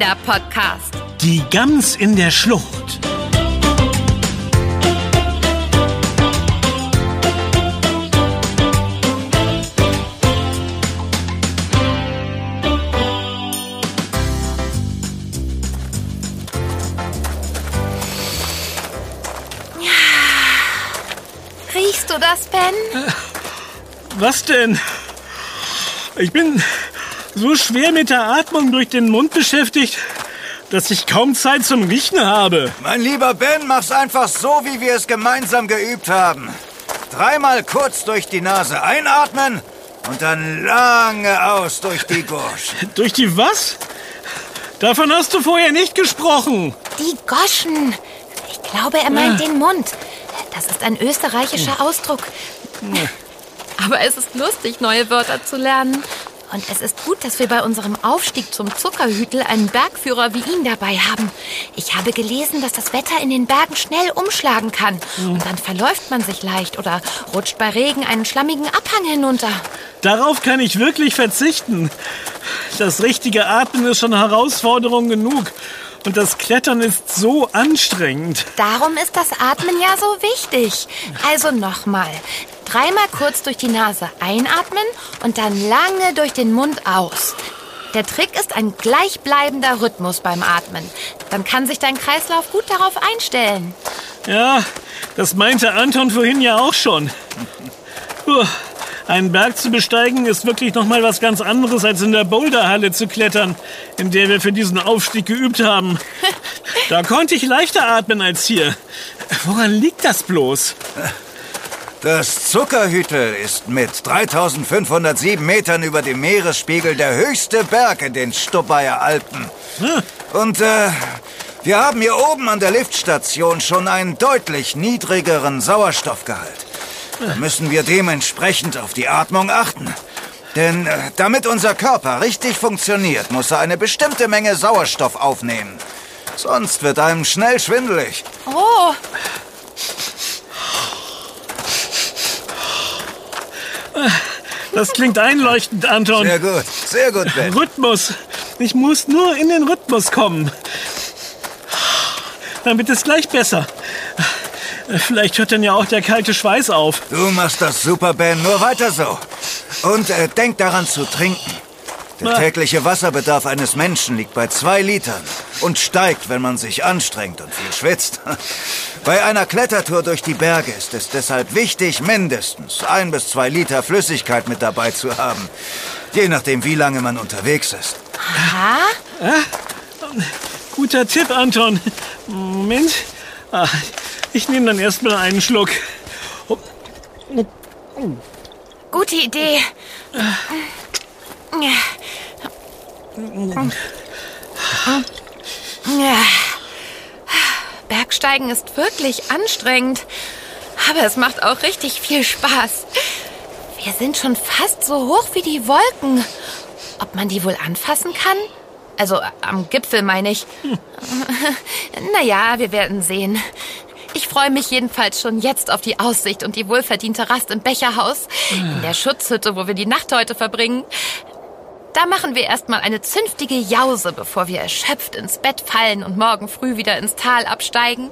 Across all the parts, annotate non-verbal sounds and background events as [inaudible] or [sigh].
Kinderpodcast. Die Gams in der Schlucht. Riechst du das, Ben? Was denn? Ich bin so schwer mit der Atmung durch den Mund beschäftigt, dass ich kaum Zeit zum Riechen habe. Mein lieber Ben, mach's einfach so, wie wir es gemeinsam geübt haben. Dreimal kurz durch die Nase einatmen und dann lange aus durch die Gursch. [laughs] Durch die was? Davon hast du vorher nicht gesprochen. Die Goschen. Ich glaube, er meint den Mund. Das ist ein österreichischer Ausdruck. Aber es ist lustig, neue Wörter zu lernen. Und es ist gut, dass wir bei unserem Aufstieg zum Zuckerhütel einen Bergführer wie ihn dabei haben. Ich habe gelesen, dass das Wetter in den Bergen schnell umschlagen kann. Und dann verläuft man sich leicht oder rutscht bei Regen einen schlammigen Abhang hinunter. Darauf kann ich wirklich verzichten. Das richtige Atmen ist schon Herausforderung genug. Und das Klettern ist so anstrengend. Darum ist das Atmen ja so wichtig. Also nochmal. Dreimal kurz durch die Nase einatmen und dann lange durch den Mund aus. Der Trick ist ein gleichbleibender Rhythmus beim Atmen. Dann kann sich dein Kreislauf gut darauf einstellen. Ja, das meinte Anton vorhin ja auch schon. Puh, einen Berg zu besteigen ist wirklich noch mal was ganz anderes als in der Boulderhalle zu klettern, in der wir für diesen Aufstieg geübt haben. [laughs] Da konnte ich leichter atmen als hier. Woran liegt das bloß? Das Zuckerhütel ist mit 3507 Metern über dem Meeresspiegel der höchste Berg in den Stubaier Alpen. Und äh, wir haben hier oben an der Liftstation schon einen deutlich niedrigeren Sauerstoffgehalt. Da müssen wir dementsprechend auf die Atmung achten. Denn äh, damit unser Körper richtig funktioniert, muss er eine bestimmte Menge Sauerstoff aufnehmen. Sonst wird einem schnell schwindelig. Oh, Das klingt einleuchtend, Anton. Sehr gut, sehr gut, Ben. Rhythmus. Ich muss nur in den Rhythmus kommen. Dann wird es gleich besser. Vielleicht hört dann ja auch der kalte Schweiß auf. Du machst das super, Ben. Nur weiter so. Und äh, denk daran zu trinken. Der tägliche Wasserbedarf eines Menschen liegt bei zwei Litern und steigt, wenn man sich anstrengt und viel schwitzt. [laughs] Bei einer Klettertour durch die Berge ist es deshalb wichtig, mindestens ein bis zwei Liter Flüssigkeit mit dabei zu haben. Je nachdem, wie lange man unterwegs ist. aha. Guter Tipp, Anton. Moment. Ah, Ich nehme dann erstmal einen Schluck. Gute Idee. Bergsteigen ist wirklich anstrengend, aber es macht auch richtig viel Spaß. Wir sind schon fast so hoch wie die Wolken. Ob man die wohl anfassen kann? Also äh, am Gipfel meine ich. naja, wir werden sehen. Ich freue mich jedenfalls schon jetzt auf die Aussicht und die wohlverdiente Rast im Becherhaus, in der Schutzhütte, wo wir die Nacht heute verbringen. Da machen wir erstmal eine zünftige Jause, bevor wir erschöpft ins Bett fallen und morgen früh wieder ins Tal absteigen.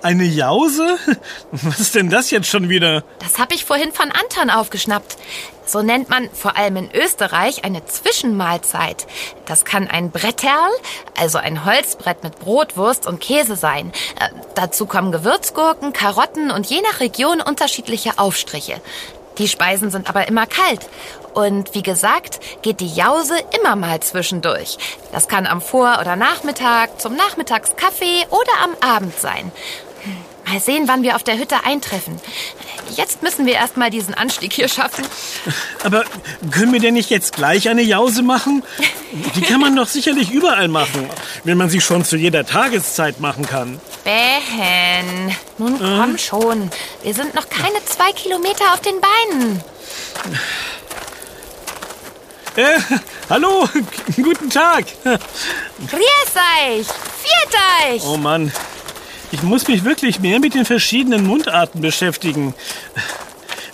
Eine Jause? [laughs] Was ist denn das jetzt schon wieder? Das habe ich vorhin von Anton aufgeschnappt. So nennt man vor allem in Österreich eine Zwischenmahlzeit. Das kann ein Bretterl, also ein Holzbrett mit Brot, Wurst und Käse sein. Äh, dazu kommen Gewürzgurken, Karotten und je nach Region unterschiedliche Aufstriche. Die Speisen sind aber immer kalt. Und wie gesagt, geht die Jause immer mal zwischendurch. Das kann am Vor- oder Nachmittag, zum Nachmittagskaffee oder am Abend sein. Mal sehen, wann wir auf der Hütte eintreffen. Jetzt müssen wir erst mal diesen Anstieg hier schaffen. [laughs] Aber können wir denn nicht jetzt gleich eine Jause machen? Die kann man doch sicherlich überall machen, wenn man sie schon zu jeder Tageszeit machen kann. Ben, nun komm schon. Wir sind noch keine zwei Kilometer auf den Beinen. Äh, hallo, guten Tag. Grüß euch! Viert euch! Oh Mann, ich muss mich wirklich mehr mit den verschiedenen Mundarten beschäftigen.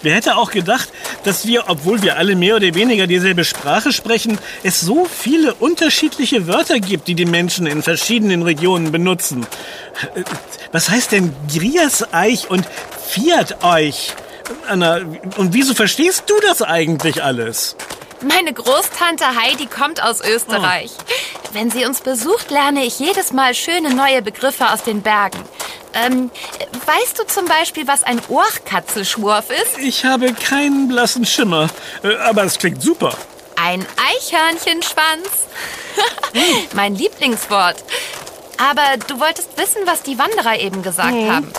Wer hätte auch gedacht, dass wir, obwohl wir alle mehr oder weniger dieselbe Sprache sprechen, es so viele unterschiedliche Wörter gibt, die die Menschen in verschiedenen Regionen benutzen. Was heißt denn Grieseich und Fiat euch? Anna, und wieso verstehst du das eigentlich alles? Meine Großtante Heidi kommt aus Österreich. Oh. Wenn sie uns besucht, lerne ich jedes Mal schöne neue Begriffe aus den Bergen. Ähm, weißt du zum Beispiel, was ein Ohrkatzelschwurf ist? Ich habe keinen blassen Schimmer, äh, aber es klingt super. Ein Eichhörnchenschwanz. [laughs] mein Lieblingswort. Aber du wolltest wissen, was die Wanderer eben gesagt hm. haben.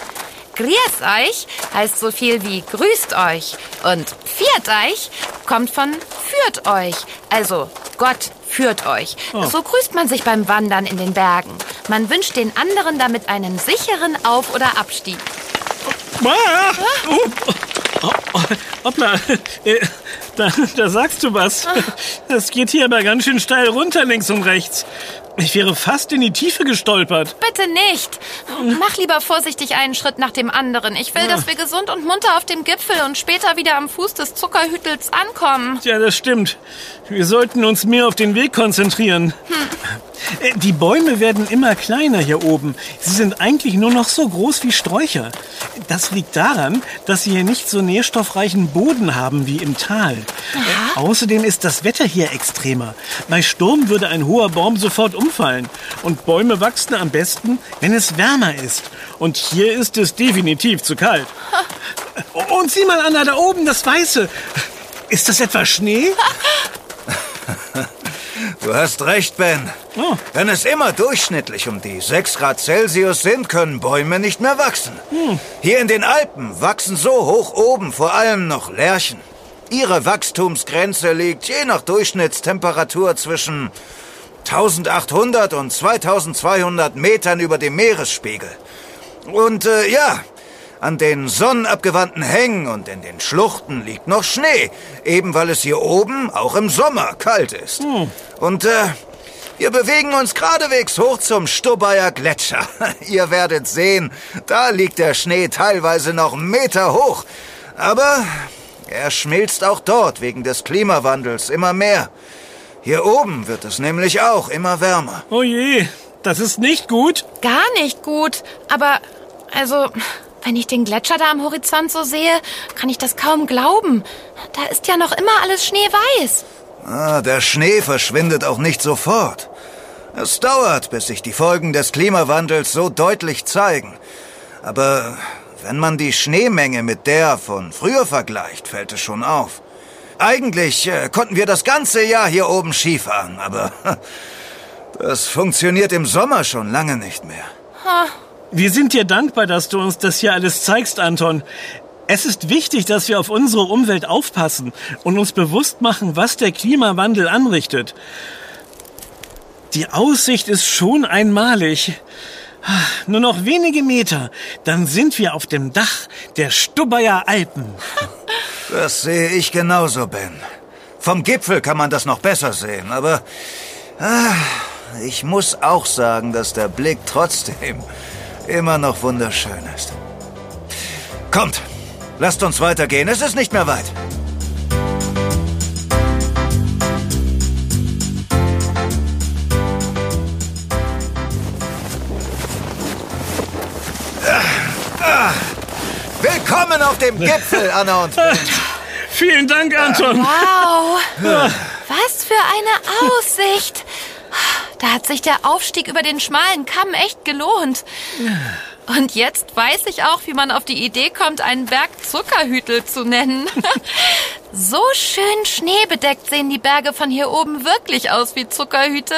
Grüß euch heißt so viel wie grüßt euch. Und viert euch kommt von führt euch. Also Gott führt euch. Oh. So grüßt man sich beim Wandern in den Bergen. Man wünscht den anderen damit einen sicheren Auf- oder Abstieg. Ah, oh, oh, hoppla, äh, da, da sagst du was. Das geht hier aber ganz schön steil runter links und rechts. Ich wäre fast in die Tiefe gestolpert. Bitte nicht. Mach lieber vorsichtig einen Schritt nach dem anderen. Ich will, ja. dass wir gesund und munter auf dem Gipfel und später wieder am Fuß des Zuckerhütels ankommen. Ja, das stimmt. Wir sollten uns mehr auf den Weg konzentrieren. Hm. Die Bäume werden immer kleiner hier oben. Sie sind eigentlich nur noch so groß wie Sträucher. Das liegt daran, dass sie hier nicht so nährstoffreichen Boden haben wie im Tal. Aha. Außerdem ist das Wetter hier extremer. Bei Sturm würde ein hoher Baum sofort um umfallen. Und Bäume wachsen am besten, wenn es wärmer ist. Und hier ist es definitiv zu kalt. Und sieh mal, Anna, da oben, das Weiße. Ist das etwa Schnee? [laughs] Du hast recht, Ben. Oh. Wenn es immer durchschnittlich um die 6 Grad Celsius sind, können Bäume nicht mehr wachsen. Hm. Hier in den Alpen wachsen so hoch oben vor allem noch Lärchen. Ihre Wachstumsgrenze liegt je nach Durchschnittstemperatur zwischen 1800 und 2200 Metern über dem Meeresspiegel. Und äh, ja, an den sonnenabgewandten Hängen und in den Schluchten liegt noch Schnee, eben weil es hier oben auch im Sommer kalt ist. Hm. Und äh, wir bewegen uns geradewegs hoch zum Stubaier Gletscher. [laughs] Ihr werdet sehen, da liegt der Schnee teilweise noch Meter hoch. Aber er schmilzt auch dort wegen des Klimawandels immer mehr. Hier oben wird es nämlich auch immer wärmer. Oh je, das ist nicht gut. Gar nicht gut. Aber, also, wenn ich den Gletscher da am Horizont so sehe, kann ich das kaum glauben. Da ist ja noch immer alles schneeweiß. Ah, der Schnee verschwindet auch nicht sofort. Es dauert, bis sich die Folgen des Klimawandels so deutlich zeigen. Aber wenn man die Schneemenge mit der von früher vergleicht, fällt es schon auf. Eigentlich äh, konnten wir das ganze Jahr hier oben Skifahren, aber [laughs] das funktioniert im Sommer schon lange nicht mehr. Wir sind dir dankbar, dass du uns das hier alles zeigst, Anton. Es ist wichtig, dass wir auf unsere Umwelt aufpassen und uns bewusst machen, was der Klimawandel anrichtet. Die Aussicht ist schon einmalig. Nur noch wenige Meter, dann sind wir auf dem Dach der Stubaier Alpen. [laughs] Das sehe ich genauso, Ben. Vom Gipfel kann man das noch besser sehen, aber ah, ich muss auch sagen, dass der Blick trotzdem immer noch wunderschön ist. Kommt, lasst uns weitergehen, es ist nicht mehr weit. Willkommen auf dem Gipfel, [laughs] Anna und Ben. Vielen Dank, Anton. Wow. Was für eine Aussicht. Da hat sich der Aufstieg über den schmalen Kamm echt gelohnt. Und jetzt weiß ich auch, wie man auf die Idee kommt, einen Berg Zuckerhütel zu nennen. [laughs] so schön schneebedeckt sehen die Berge von hier oben wirklich aus wie Zuckerhüte.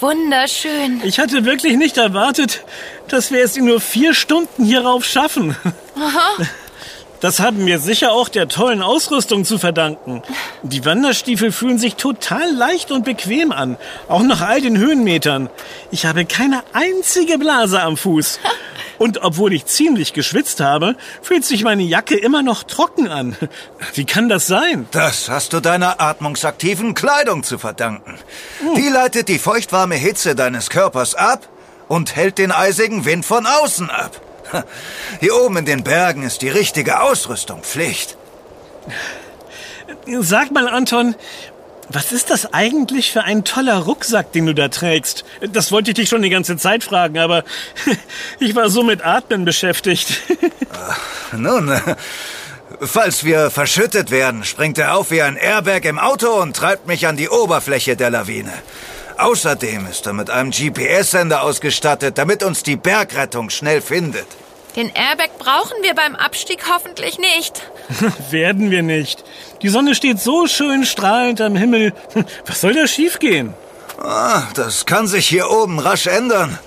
Wunderschön. Ich hatte wirklich nicht erwartet, dass wir es in nur vier Stunden hierauf schaffen. Aha. [laughs] Das haben wir sicher auch der tollen Ausrüstung zu verdanken. Die Wanderstiefel fühlen sich total leicht und bequem an, auch nach all den Höhenmetern. Ich habe keine einzige Blase am Fuß. Und obwohl ich ziemlich geschwitzt habe, fühlt sich meine Jacke immer noch trocken an. Wie kann das sein? Das hast du deiner atmungsaktiven Kleidung zu verdanken. Hm. Die leitet die feuchtwarme Hitze deines Körpers ab und hält den eisigen Wind von außen ab. [laughs] Hier oben in den Bergen ist die richtige Ausrüstung Pflicht. Sag mal, Anton, was ist das eigentlich für ein toller Rucksack, den du da trägst? Das wollte ich dich schon die ganze Zeit fragen, aber [laughs] ich war so mit Atmen beschäftigt. [laughs] Nun, falls wir verschüttet werden, springt er auf wie ein Airbag im Auto und treibt mich an die Oberfläche der Lawine. Außerdem ist er mit einem GPS-Sender ausgestattet, damit uns die Bergrettung schnell findet. Den Airbag brauchen wir beim Abstieg hoffentlich nicht. [laughs] Werden wir nicht. Die Sonne steht so schön strahlend am Himmel. [laughs] Was soll da schiefgehen? Ah, das kann sich hier oben rasch ändern.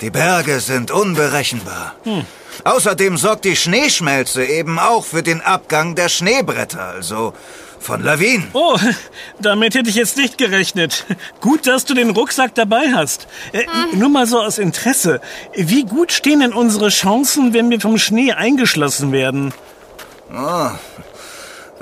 Die Berge sind unberechenbar. Hm. Außerdem sorgt die Schneeschmelze eben auch für den Abgang der Schneebretter, also von Lawinen. Oh, [laughs] damit hätte ich jetzt nicht gerechnet. Gut, dass du den Rucksack dabei hast. Äh, hm. Nur mal so aus Interesse. Wie gut stehen denn unsere Chancen, wenn wir vom Schnee eingeschlossen werden? Oh,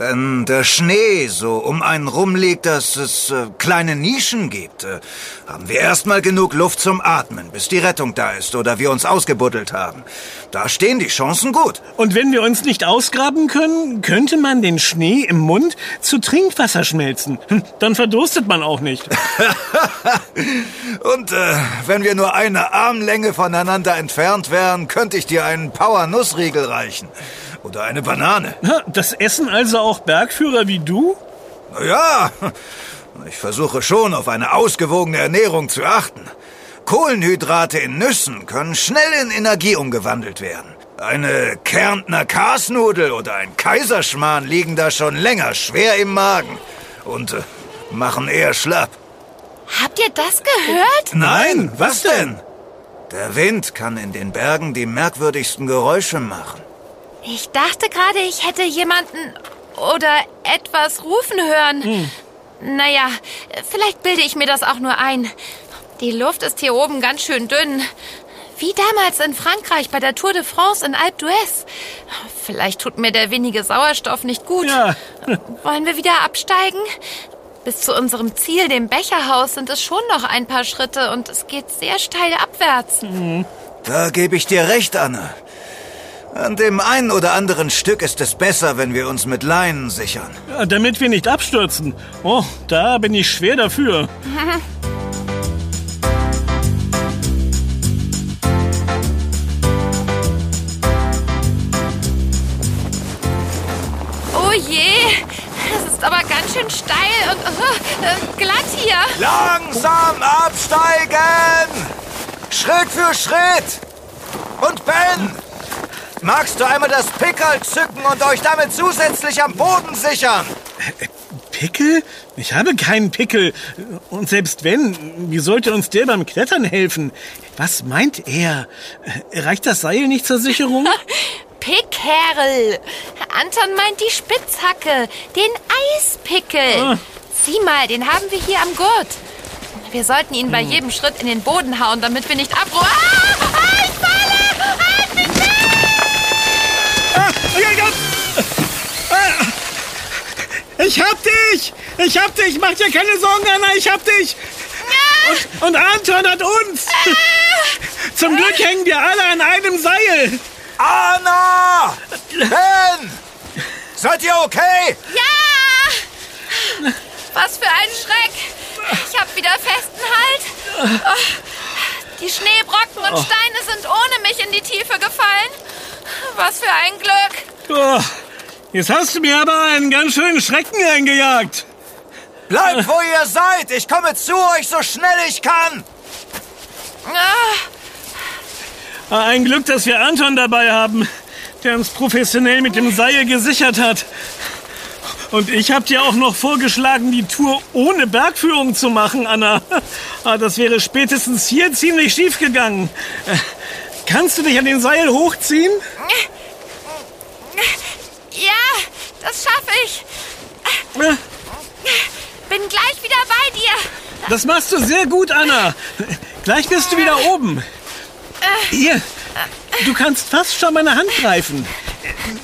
wenn der Schnee so um einen rumliegt, dass es äh, kleine Nischen gibt, äh, haben wir erstmal genug Luft zum Atmen, bis die Rettung da ist oder wir uns ausgebuddelt haben. Da stehen die Chancen gut. Und wenn wir uns nicht ausgraben können, könnte man den Schnee im Mund zu Trinkwasser schmelzen. Hm, dann verdurstet man auch nicht. [laughs] Und äh, wenn wir nur eine Armlänge voneinander entfernt wären, könnte ich dir einen Power-Nussriegel reichen. Oder eine Banane. Das essen also auch Bergführer wie du? Ja, [laughs] ich versuche schon auf eine ausgewogene Ernährung zu achten. Kohlenhydrate in Nüssen können schnell in Energie umgewandelt werden. Eine Kärntner Kasnudel oder ein Kaiserschmarrn liegen da schon länger schwer im Magen und äh, machen eher schlapp. Habt ihr das gehört? Nein, was denn? Der Wind kann in den Bergen die merkwürdigsten Geräusche machen. Ich dachte gerade, ich hätte jemanden oder etwas rufen hören. Hm. Naja, vielleicht bilde ich mir das auch nur ein. Die Luft ist hier oben ganz schön dünn. Wie damals in Frankreich bei der Tour de France in Alpe d'Huez. Vielleicht tut mir der wenige Sauerstoff nicht gut. Ja. [laughs] Wollen wir wieder absteigen? Bis zu unserem Ziel, dem Becherhaus, sind es schon noch ein paar Schritte und es geht sehr steil abwärts. Hm. Da gebe ich dir recht, Anne. An dem einen oder anderen Stück ist es besser, wenn wir uns mit Leinen sichern. Ja, damit wir nicht abstürzen. Oh, da bin ich schwer dafür. [laughs] oh je, es ist aber ganz schön steil und uh, glatt hier. Langsam absteigen! Schritt für Schritt! Und Ben! Magst du einmal das Pickel zücken und euch damit zusätzlich am Boden sichern? Pickel? Ich habe keinen Pickel. Und selbst wenn, wie sollte uns der beim Klettern helfen? Was meint er? Reicht das Seil nicht zur Sicherung? [laughs] Pickerl. Anton meint die Spitzhacke, den Eispickel. Ah. Sieh mal, den haben wir hier am Gurt. Wir sollten ihn bei hm. jedem Schritt in den Boden hauen, damit wir nicht abruhen. Ah! ah, ich falle! Halt mich Ich hab dich! Ich hab dich! Mach dir keine Sorgen, Anna, ich hab dich! Und, und Anton hat uns! [laughs] Zum Glück hängen wir alle an einem Seil! Anna! Ben! Seid ihr okay? Ja! Was für ein Schreck! Ich hab wieder festen Halt. Oh, die Schneebrocken und oh. Steine sind ohne mich in die Tiefe gefallen. Was für ein Glück! Jetzt hast du mir aber einen ganz schönen Schrecken eingejagt. Bleibt, wo ihr seid. Ich komme zu euch so schnell ich kann. Ah, ein Glück, dass wir Anton dabei haben, der uns professionell mit dem Seil gesichert hat. Und ich habe dir auch noch vorgeschlagen, die Tour ohne Bergführung zu machen, Anna. [laughs] Ah, das wäre spätestens hier ziemlich schief gegangen. Äh, kannst du dich an den Seil hochziehen? [laughs] Das schaffe ich. Bin gleich wieder bei dir. Das machst du sehr gut, Anna. Gleich bist du wieder oben. Hier, du kannst fast schon meine Hand greifen.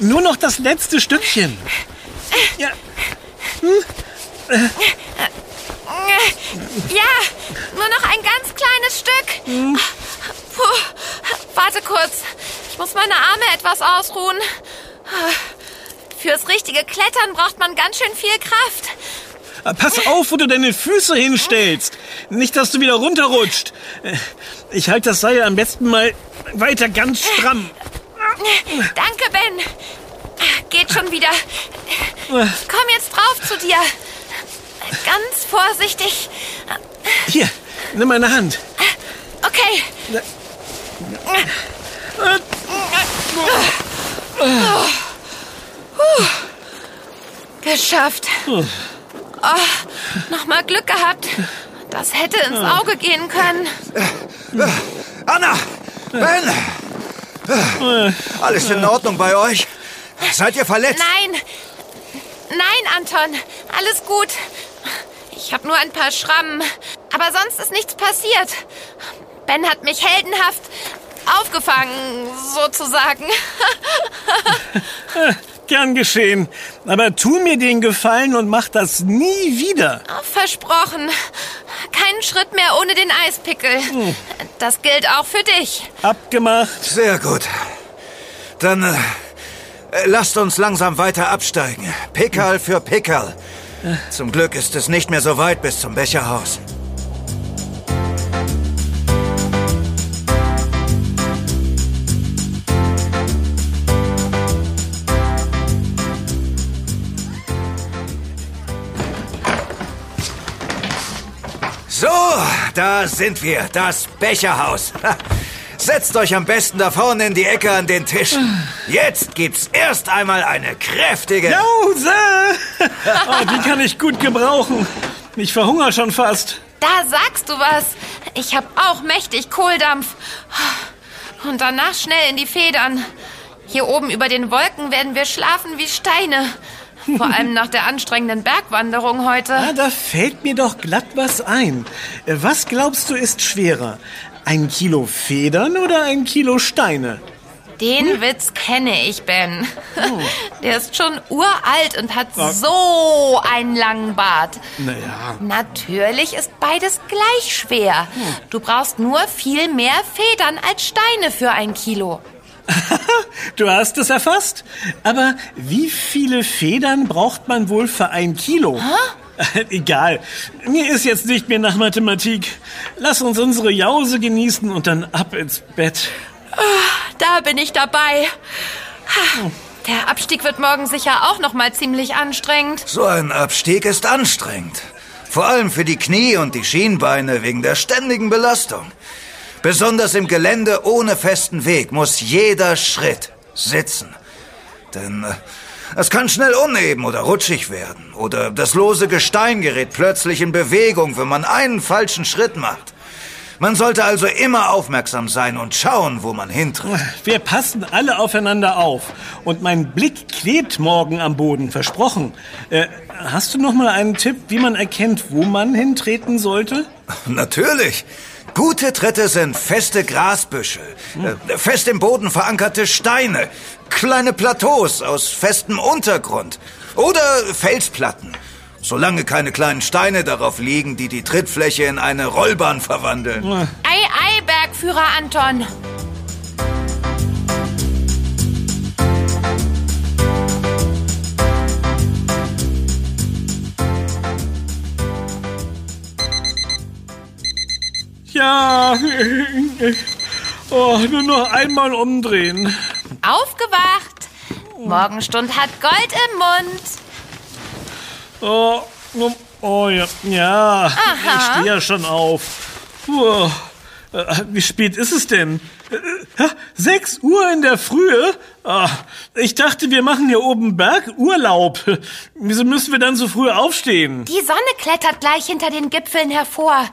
Nur noch das letzte Stückchen. Ja. Hm? Ja, nur noch ein ganz kleines Stück. Hm. Puh, warte kurz. Ich muss meine Arme etwas ausruhen. Fürs richtige Klettern braucht man ganz schön viel Kraft. Ah, Pass auf, wo du deine Füße hinstellst. Nicht, dass du wieder runterrutscht. Äh, Ich halte das Seil am besten mal weiter ganz stramm. Danke, Ben. Geht schon wieder. Ich komm jetzt drauf zu dir. Ganz vorsichtig. Hier, nimm meine Hand. Okay. Geschafft. Oh, Nochmal Glück gehabt. Das hätte ins Auge gehen können. Anna! Ben! Alles in Ordnung bei euch? Seid ihr verletzt? Nein. Nein, Anton. Alles gut. Ich habe nur ein paar Schrammen. Aber sonst ist nichts passiert. Ben hat mich heldenhaft aufgefangen, sozusagen. [laughs] Gern geschehen. Aber tu mir den Gefallen und mach das nie wieder. Versprochen. Keinen Schritt mehr ohne den Eispickel. Das gilt auch für dich. Abgemacht. Sehr gut. Dann äh, äh, lasst uns langsam weiter absteigen. Pickerl für Pickerl. Zum Glück ist es nicht mehr so weit bis zum Becherhaus. So, da sind wir, das Becherhaus. Ha, Setzt euch am besten da vorne in die Ecke an den Tisch. Jetzt gibt's erst einmal eine kräftige... Jause! [laughs] Oh, die kann ich gut gebrauchen. Ich verhungere schon fast. Da sagst du was. Ich hab auch mächtig Kohldampf. Und danach schnell in die Federn. Hier oben über den Wolken werden wir schlafen wie Steine. Vor allem nach der anstrengenden Bergwanderung heute. Ah, da fällt mir doch glatt was ein. Was glaubst du ist schwerer? Ein Kilo Federn oder ein Kilo Steine? Den Witz kenne ich, Ben. [laughs] Der ist schon uralt und hat so einen langen Bart. Naja. Natürlich ist beides gleich schwer. Du brauchst nur viel mehr Federn als Steine für ein Kilo. [laughs] Du hast es erfasst. Aber wie viele Federn braucht man wohl für ein Kilo? [laughs] Egal. Mir ist jetzt nicht mehr nach Mathematik. Lass uns unsere Jause genießen und dann ab ins Bett. Da bin ich dabei. Ha, Der Abstieg wird morgen sicher auch noch mal ziemlich anstrengend. So ein Abstieg ist anstrengend. Vor allem für die Knie und die Schienbeine wegen der ständigen Belastung. Besonders im Gelände ohne festen Weg muss jeder Schritt sitzen. Denn äh, es kann schnell uneben oder rutschig werden. Oder das lose Gestein gerät plötzlich in Bewegung, wenn man einen falschen Schritt macht. Man sollte also immer aufmerksam sein und schauen, wo man hintritt. Wir passen alle aufeinander auf. Und mein Blick klebt morgen am Boden, versprochen. Äh, hast du noch mal einen Tipp, wie man erkennt, wo man hintreten sollte? Natürlich. Gute Tritte sind feste Grasbüschel, äh, fest im Boden verankerte Steine, kleine Plateaus aus festem Untergrund oder Felsplatten. Solange keine kleinen Steine darauf liegen, die die Trittfläche in eine Rollbahn verwandeln. Ei, ei, Bergführer Anton. Ja. Oh, nur noch einmal umdrehen. Aufgewacht. Morgenstund hat Gold im Mund. Oh, oh, oh ja. Ja, ich stehe ja schon auf. Äh, Wie spät ist es denn? Sechs Uhr in der Frühe? Ah, ich dachte, wir machen hier oben Bergurlaub. Wieso müssen wir dann so früh aufstehen? Die Sonne klettert gleich hinter den Gipfeln hervor.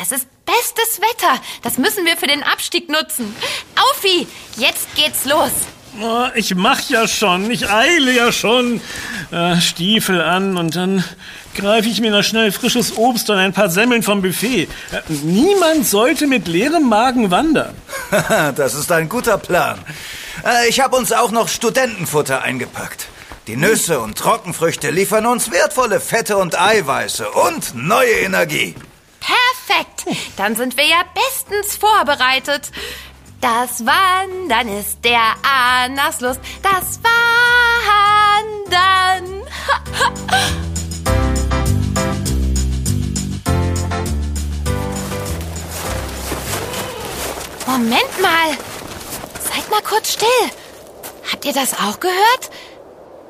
Es ist bestes Wetter. Das müssen wir für den Abstieg nutzen. Aufi, jetzt geht's los. Oh, ich mach ja schon, ich eile ja schon. Äh, Stiefel an und dann greife ich mir noch schnell frisches Obst und ein paar Semmeln vom Buffet. Äh, niemand sollte mit leerem Magen wandern. [laughs] das ist ein guter Plan. Äh, Ich habe uns auch noch Studentenfutter eingepackt. Die Nüsse und Trockenfrüchte liefern uns wertvolle Fette und Eiweiße und neue Energie. Perfekt. Dann sind wir ja bestens vorbereitet. Das Wandern ist der Anlass Lust. Das Wandern [laughs] kurz still. Habt ihr das auch gehört?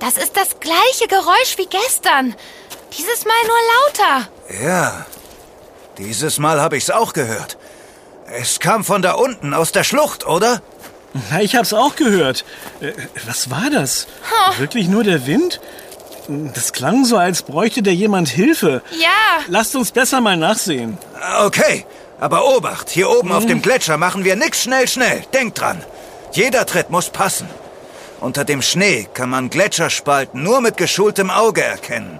Das ist das gleiche Geräusch wie gestern. Dieses Mal nur lauter. Ja, dieses Mal habe ich's auch gehört. Es kam von da unten, aus der Schlucht, oder? Na, ich hab's auch gehört. Äh, was war das? Wirklich nur der Wind? Das klang so, als bräuchte der jemand Hilfe. Ja. Lasst uns besser mal nachsehen. Okay, aber Obacht, hier oben auf dem Gletscher machen wir nix schnell, schnell. Denkt dran. Jeder Tritt muss passen. Unter dem Schnee kann man Gletscherspalten nur mit geschultem Auge erkennen.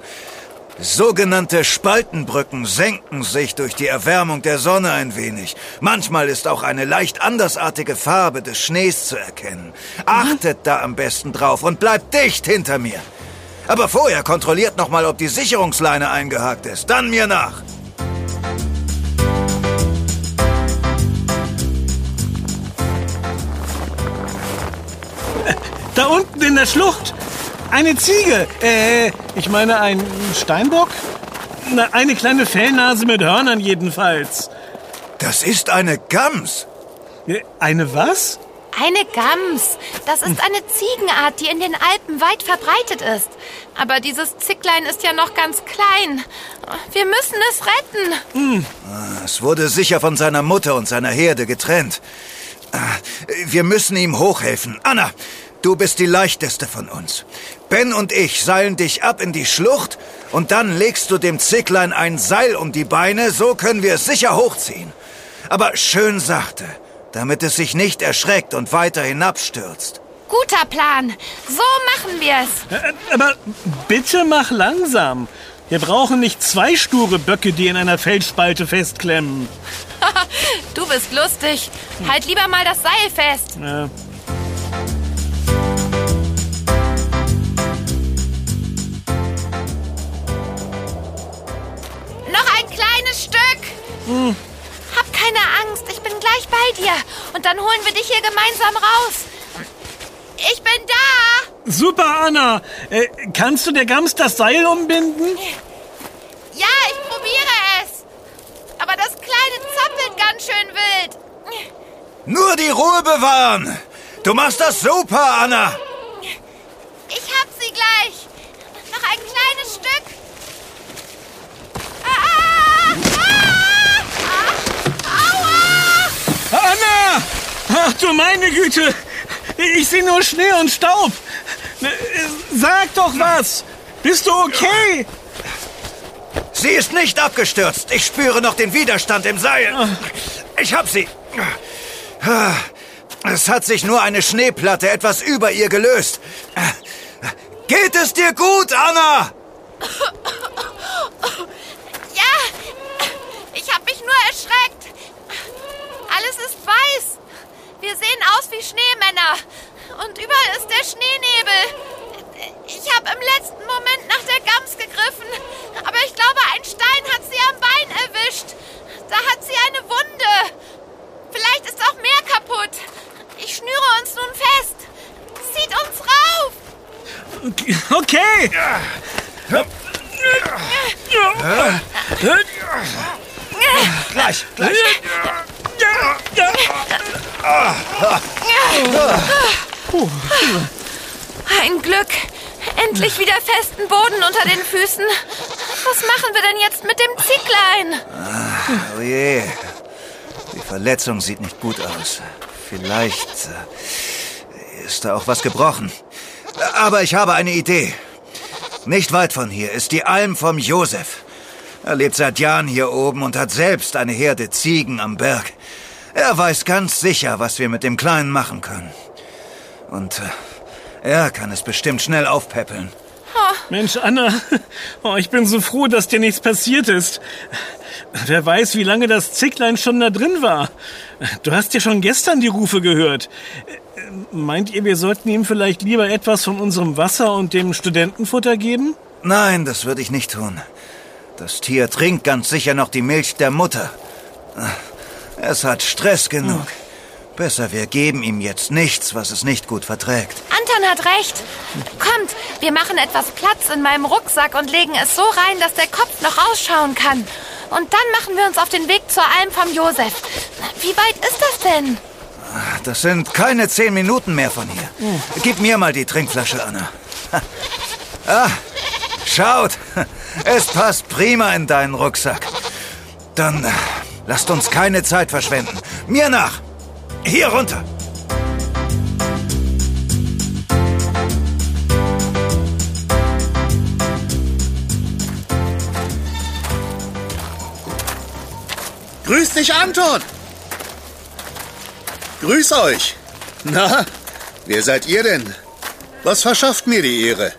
Sogenannte Spaltenbrücken senken sich durch die Erwärmung der Sonne ein wenig. Manchmal ist auch eine leicht andersartige Farbe des Schnees zu erkennen. Achtet da am besten drauf und bleibt dicht hinter mir. Aber vorher kontrolliert noch mal, ob die Sicherungsleine eingehakt ist. Dann mir nach. Da unten in der Schlucht. Eine Ziege. Äh, ich meine ein Steinbock? Na, eine kleine Fellnase mit Hörnern jedenfalls. Das ist eine Gams. Äh, Eine was? Eine Gams. Das ist eine Ziegenart, die in den Alpen weit verbreitet ist. Aber dieses Zicklein ist ja noch ganz klein. Wir müssen es retten. Es wurde sicher von seiner Mutter und seiner Herde getrennt. Ah, Wir müssen ihm hochhelfen. Anna, du bist die leichteste von uns. Ben und ich seilen dich ab in die Schlucht und dann legst du dem Zicklein ein Seil um die Beine, so können wir es sicher hochziehen. Aber schön sachte, damit es sich nicht erschreckt und weiter hinabstürzt. Guter Plan. So machen wir es. Äh, Aber bitte mach langsam. Wir brauchen nicht zwei sture Böcke, die in einer Felsspalte festklemmen. [laughs] Du bist lustig. Halt lieber mal das Seil fest. Äh, Stück. Hab keine Angst. Ich bin gleich bei dir. Und dann holen wir dich hier gemeinsam raus. Ich bin da. super, Anna. Äh, kannst du der Gams das Seil umbinden? Ja, ich probiere es. Aber das Kleine zappelt ganz schön wild. Nur die Ruhe bewahren! Du machst das super, Anna! Ich hab sie gleich. Noch ein kleines Stück. Ah, ah, ah, aua! Anna! Du meine Güte! Ich sehe nur Schnee und Staub. Sag doch was! Bist du okay? Sie ist nicht abgestürzt. Ich spüre noch den Widerstand im Seil. Ich hab sie. Es hat sich nur eine Schneeplatte etwas über ihr gelöst. Geht es dir gut, Anna? Ja, ich hab mich nur erschreckt. Alles ist weiß. Wir sehen aus wie Schneemänner. Und überall ist der Schneenebel. Ich habe im letzten Moment nach der Gams gegriffen. Aber ich glaube, ein Stein hat sie am Bein erwischt. Da hat sie eine Wunde. Vielleicht ist auch mehr kaputt. Ich schnüre uns nun fest. Zieht uns rauf. Okay. Gleich, gleich. Ein Glück. Endlich wieder festen Boden unter den Füßen. Was machen wir denn jetzt mit dem Zicklein? Oh je. Die Verletzung sieht nicht gut aus. Vielleicht äh, ist da auch was gebrochen. Aber ich habe eine Idee. Nicht weit von hier ist die Alm vom Josef. Er lebt seit Jahren hier oben und hat selbst eine Herde Ziegen am Berg. Er weiß ganz sicher, was wir mit dem Kleinen machen können. Und äh, er kann es bestimmt schnell aufpäppeln. Mensch, Anna, [laughs] oh, ich bin so froh, dass dir nichts passiert ist. Wer weiß, wie lange das Zicklein schon da drin war. Du hast ja schon gestern die Rufe gehört. Meint ihr, wir sollten ihm vielleicht lieber etwas von unserem Wasser und dem Studentenfutter geben? Nein, das würde ich nicht tun. Das Tier trinkt ganz sicher noch die Milch der Mutter. Es hat Stress genug. Besser, wir geben ihm jetzt nichts, was es nicht gut verträgt. Anton hat recht. Kommt, wir machen etwas Platz in meinem Rucksack und legen es so rein, dass der Kopf noch ausschauen kann. Und dann machen wir uns auf den Weg zur Alm vom Josef. Wie weit ist das denn? Das sind keine zehn Minuten mehr von hier. Gib mir mal die Trinkflasche, Anna. Ah, schaut. Es passt prima in deinen Rucksack. Dann äh, lasst uns keine Zeit verschwenden. Mir nach. Hier runter. Grüß dich, Anton! Grüß euch! Na, wer seid ihr denn? Was verschafft mir die Ehre?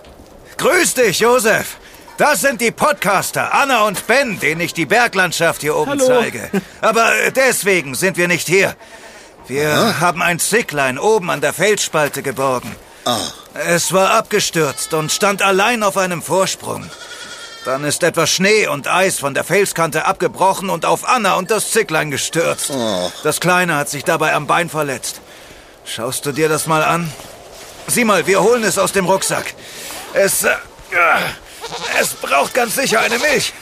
Grüß dich, Josef. Das sind die Podcaster, Anna und Ben, denen ich die Berglandschaft hier oben Hallo. zeige. Aber äh, deswegen sind wir nicht hier. Wir haben ein Zicklein oben an der Felsspalte geborgen. Ah, Es war abgestürzt und stand allein auf einem Vorsprung. Dann ist etwas Schnee und Eis von der Felskante abgebrochen und auf Anna und das Zicklein gestürzt. Oh. Das Kleine hat sich dabei am Bein verletzt. Schaust du dir das mal an? Sieh mal, wir holen es aus dem Rucksack. Es, äh, äh, es braucht ganz sicher eine Milch.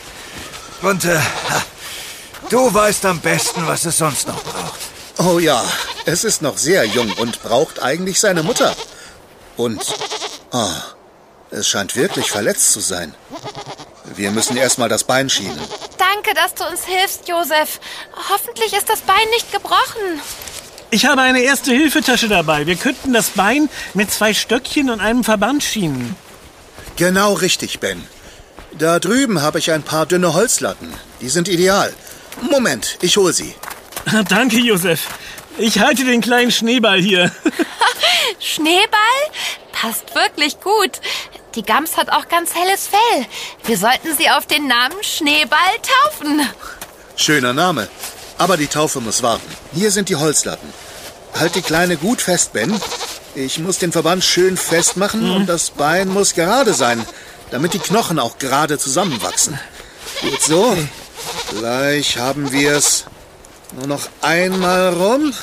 Und äh, du weißt am besten, was es sonst noch braucht. oh ja, es ist noch sehr jung und braucht eigentlich seine Mutter. Und, ah, es scheint wirklich verletzt zu sein. Wir müssen erstmal das Bein schienen. Danke, dass du uns hilfst, Josef. Hoffentlich ist das Bein nicht gebrochen. Ich habe eine erste Hilfetasche dabei. Wir könnten das Bein mit zwei Stöckchen und einem Verband schienen. Genau richtig, Ben. Da drüben habe ich ein paar dünne Holzlatten. Die sind ideal. Moment, ich hol sie. Danke, Josef. Ich halte den kleinen Schneeball hier. [laughs] Schneeball? Passt wirklich gut. Die Gams hat auch ganz helles Fell. Wir sollten sie auf den Namen Schneeball taufen. Schöner Name. Aber die Taufe muss warten. Hier sind die Holzlatten. Halt die Kleine gut fest, Ben. Ich muss den Verband schön festmachen und das Bein muss gerade sein, damit die Knochen auch gerade zusammenwachsen. Gut so. Gleich haben wir es. Nur noch einmal rum.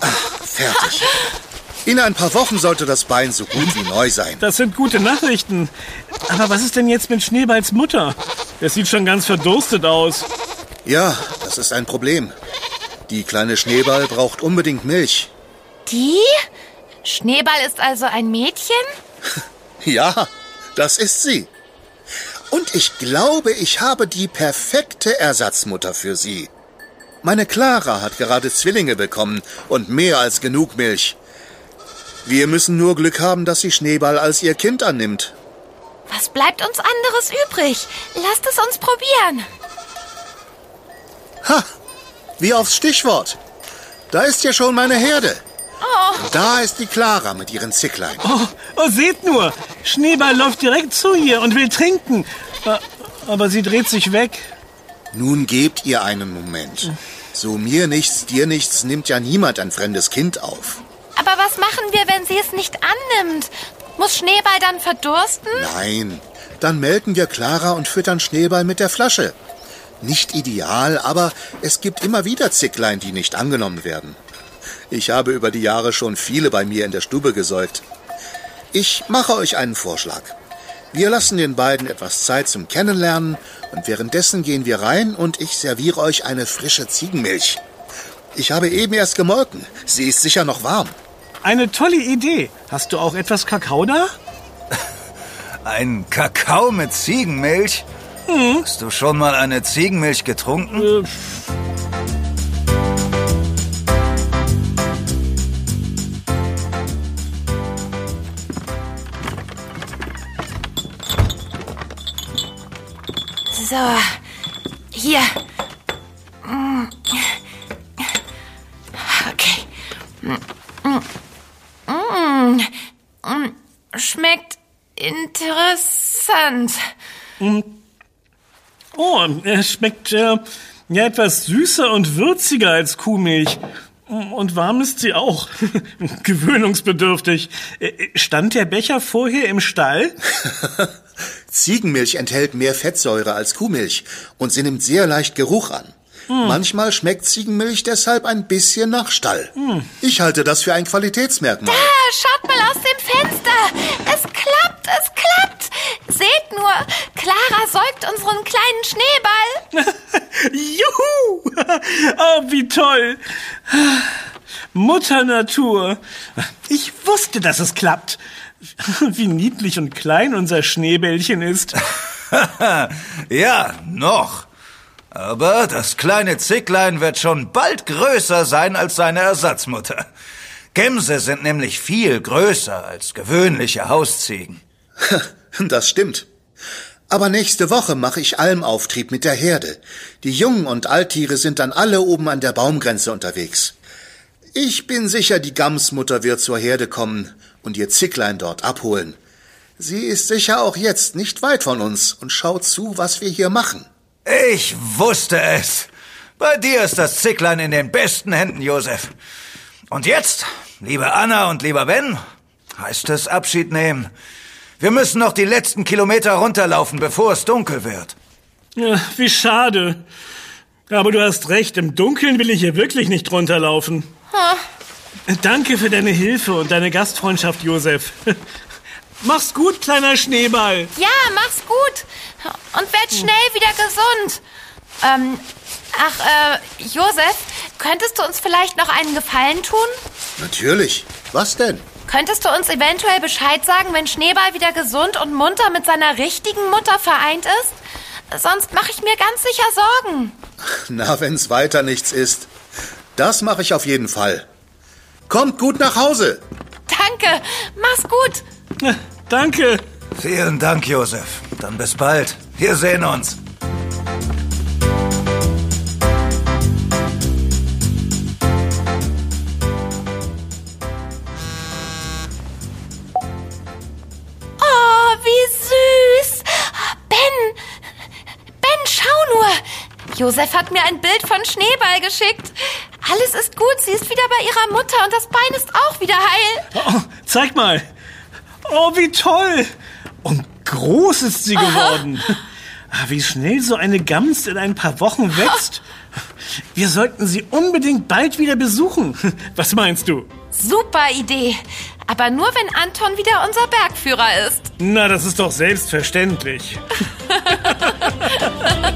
Ah, fertig. In ein paar Wochen sollte das Bein so gut wie neu sein. Das sind gute Nachrichten. Aber was ist denn jetzt mit Schneeballs Mutter? Der sieht schon ganz verdurstet aus. Ja, das ist ein Problem. Die kleine Schneeball braucht unbedingt Milch. Die? Schneeball ist also ein Mädchen? Ja, das ist sie. Und ich glaube, ich habe die perfekte Ersatzmutter für sie. Meine Clara hat gerade Zwillinge bekommen und mehr als genug Milch. Wir müssen nur Glück haben, dass sie Schneeball als ihr Kind annimmt. Was bleibt uns anderes übrig? Lasst es uns probieren. Ha! Wie aufs Stichwort. Da ist ja schon meine Herde. Da ist die Clara mit ihren Zicklein. Oh, oh, seht nur. Schneeball läuft direkt zu ihr und will trinken. Äh, Aber sie dreht sich weg. Nun gebt ihr einen Moment. So mir nichts, dir nichts nimmt ja niemand ein fremdes Kind auf. Aber was machen wir, wenn sie es nicht annimmt? Muss Schneeball dann verdursten? Nein, dann melken wir Clara und füttern Schneeball mit der Flasche. Nicht ideal, aber es gibt immer wieder Zicklein, die nicht angenommen werden. Ich habe über die Jahre schon viele bei mir in der Stube gesäugt. Ich mache euch einen Vorschlag. Wir lassen den beiden etwas Zeit zum Kennenlernen und währenddessen gehen wir rein und ich serviere euch eine frische Ziegenmilch. Ich habe eben erst gemolken. Sie ist sicher noch warm. Eine tolle Idee. Hast du auch etwas Kakao da? [laughs] Ein Kakao mit Ziegenmilch? Hast du schon mal eine Ziegenmilch getrunken? Äh, So, hier. Mm. Okay. Mm. Mm. Schmeckt interessant. Oh, es schmeckt äh, ja etwas süßer und würziger als Kuhmilch. Und warm ist sie auch. [laughs] Gewöhnungsbedürftig. Äh, Stand der Becher vorher im Stall? [laughs] Ziegenmilch enthält mehr Fettsäure als Kuhmilch und sie nimmt sehr leicht Geruch an. Manchmal schmeckt Ziegenmilch deshalb ein bisschen nach Stall. Ich halte das für ein Qualitätsmerkmal. Ah, schaut mal aus dem Fenster. Es klappt, es klappt. Seht nur, Clara säugt unseren kleinen Schneeball. [laughs] Juhu! [laughs] Oh, wie toll! Mutter Natur. Ich wusste, dass es klappt. [laughs] Wie niedlich und klein unser Schneebällchen ist. [laughs] ja, noch. Aber das kleine Zicklein wird schon bald größer sein als seine Ersatzmutter. Gämse sind nämlich viel größer als gewöhnliche Hausziegen. Das stimmt. Aber nächste Woche mache ich Almauftrieb mit der Herde. Die Jungen und Alttiere sind dann alle oben an der Baumgrenze unterwegs. Ich bin sicher, die Gamsmutter wird zur Herde kommen und ihr Zicklein dort abholen. Sie ist sicher auch jetzt nicht weit von uns und schaut zu, was wir hier machen. Ich wusste es. Bei dir ist das Zicklein in den besten Händen, Josef. Und jetzt, liebe Anna und lieber Ben, heißt es Abschied nehmen. Wir müssen noch die letzten Kilometer runterlaufen, bevor es dunkel wird. Ja, wie schade. Aber du hast recht, im Dunkeln will ich hier wirklich nicht runterlaufen. Hm. Danke für deine Hilfe und deine Gastfreundschaft, Josef. [laughs] Mach's gut, kleiner Schneeball. Ja, mach's gut. Und werd schnell wieder gesund. Ähm, ach, äh, Josef, könntest du uns vielleicht noch einen Gefallen tun? Natürlich. Was denn? Könntest du uns eventuell Bescheid sagen, wenn Schneeball wieder gesund und munter mit seiner richtigen Mutter vereint ist? Sonst mache ich mir ganz sicher Sorgen. Na, wenn's weiter nichts ist. Das mache ich auf jeden Fall. Kommt gut nach Hause. Danke. Mach's gut. [laughs] Danke. Vielen Dank, Josef. Dann bis bald. Wir sehen uns. Josef hat mir ein Bild von Schneeball geschickt. Alles ist gut, sie ist wieder bei ihrer Mutter und das Bein ist auch wieder heil. Oh, zeig mal. Oh, wie toll. Und groß ist sie geworden. [laughs] Ah, wie schnell so eine Gams in ein paar Wochen wächst. Wir sollten sie unbedingt bald wieder besuchen. [laughs] Was meinst du? Super Idee. Aber nur, wenn Anton wieder unser Bergführer ist. Na, das ist doch selbstverständlich. [laughs]